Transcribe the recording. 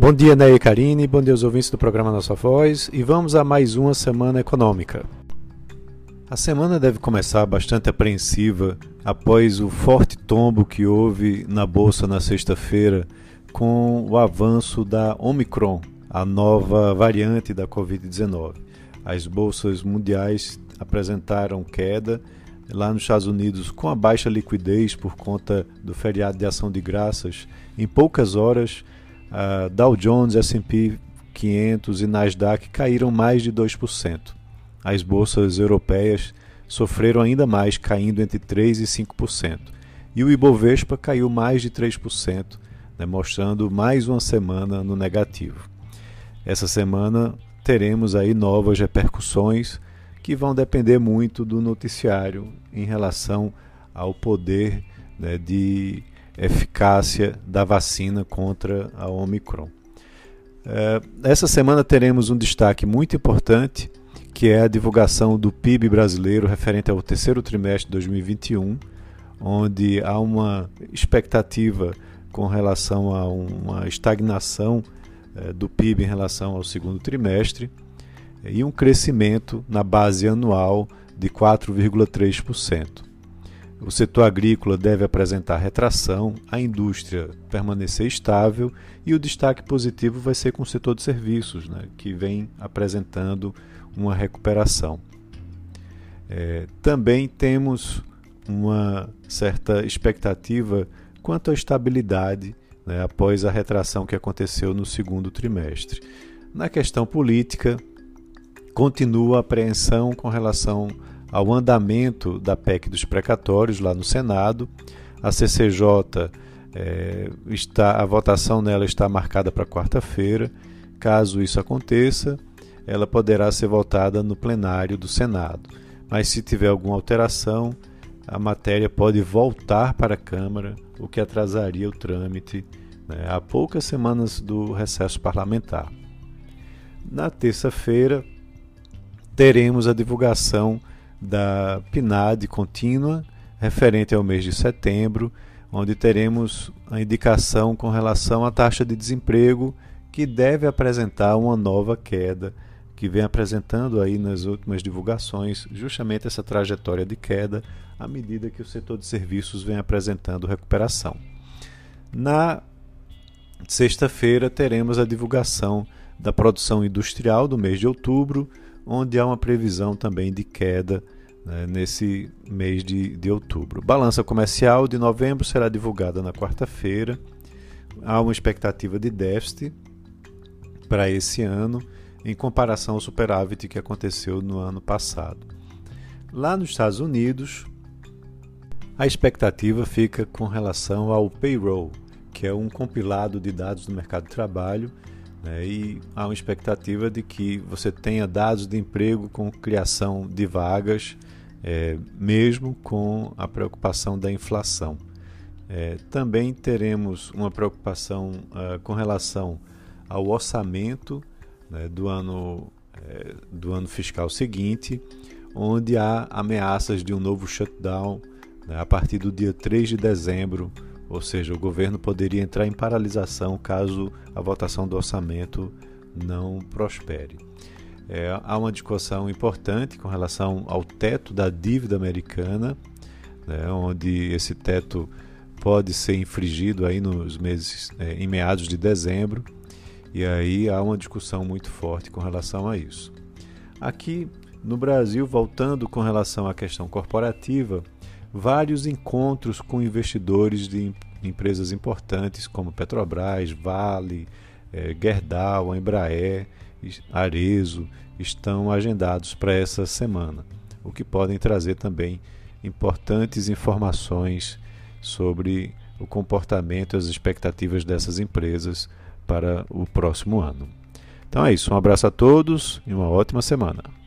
Bom dia, Ney e Karine, bom dia aos ouvintes do programa Nossa Voz e vamos a mais uma semana econômica. A semana deve começar bastante apreensiva após o forte tombo que houve na bolsa na sexta-feira com o avanço da Omicron, a nova variante da Covid-19. As bolsas mundiais apresentaram queda lá nos Estados Unidos com a baixa liquidez por conta do feriado de ação de graças. Em poucas horas, Dow Jones, S&P 500 e Nasdaq caíram mais de 2%. As bolsas europeias sofreram ainda mais, caindo entre 3% e 5%. E o Ibovespa caiu mais de 3%, né, mostrando mais uma semana no negativo. Essa semana teremos aí novas repercussões que vão depender muito do noticiário em relação ao poder né, de eficácia da vacina contra a Omicron. É, essa semana teremos um destaque muito importante que é a divulgação do PIB brasileiro referente ao terceiro trimestre de 2021, onde há uma expectativa com relação a uma estagnação eh, do PIB em relação ao segundo trimestre e um crescimento na base anual de 4,3%. O setor agrícola deve apresentar retração, a indústria permanecer estável e o destaque positivo vai ser com o setor de serviços, né, que vem apresentando uma recuperação. É, também temos uma certa expectativa quanto à estabilidade né, após a retração que aconteceu no segundo trimestre. Na questão política, continua a apreensão com relação ao andamento da PEC dos precatórios lá no Senado. A CCJ é, está, a votação nela está marcada para quarta-feira. Caso isso aconteça, ela poderá ser votada no plenário do Senado. Mas se tiver alguma alteração, a matéria pode voltar para a Câmara, o que atrasaria o trâmite né, há poucas semanas do recesso parlamentar. Na terça-feira, teremos a divulgação da PNAD contínua referente ao mês de setembro, onde teremos a indicação com relação à taxa de desemprego que deve apresentar uma nova queda, que vem apresentando aí nas últimas divulgações justamente essa trajetória de queda à medida que o setor de serviços vem apresentando recuperação. Na sexta-feira teremos a divulgação da produção industrial do mês de outubro, onde há uma previsão também de queda né, nesse mês de, de outubro. Balança comercial de novembro será divulgada na quarta-feira. Há uma expectativa de déficit para esse ano, em comparação ao superávit que aconteceu no ano passado. Lá nos Estados Unidos, a expectativa fica com relação ao payroll, que é um compilado de dados do mercado de trabalho né? E há uma expectativa de que você tenha dados de emprego com criação de vagas, é, mesmo com a preocupação da inflação. É, também teremos uma preocupação uh, com relação ao orçamento né, do, ano, é, do ano fiscal seguinte, onde há ameaças de um novo shutdown né, a partir do dia 3 de dezembro ou seja, o governo poderia entrar em paralisação caso a votação do orçamento não prospere. É, há uma discussão importante com relação ao teto da dívida americana, né, onde esse teto pode ser infringido aí nos meses é, em meados de dezembro, e aí há uma discussão muito forte com relação a isso. Aqui no Brasil, voltando com relação à questão corporativa, vários encontros com investidores de empresas importantes como Petrobras, Vale, eh, Gerdau, Embraer, Arezo estão agendados para essa semana, o que podem trazer também importantes informações sobre o comportamento e as expectativas dessas empresas para o próximo ano. Então é isso, um abraço a todos e uma ótima semana.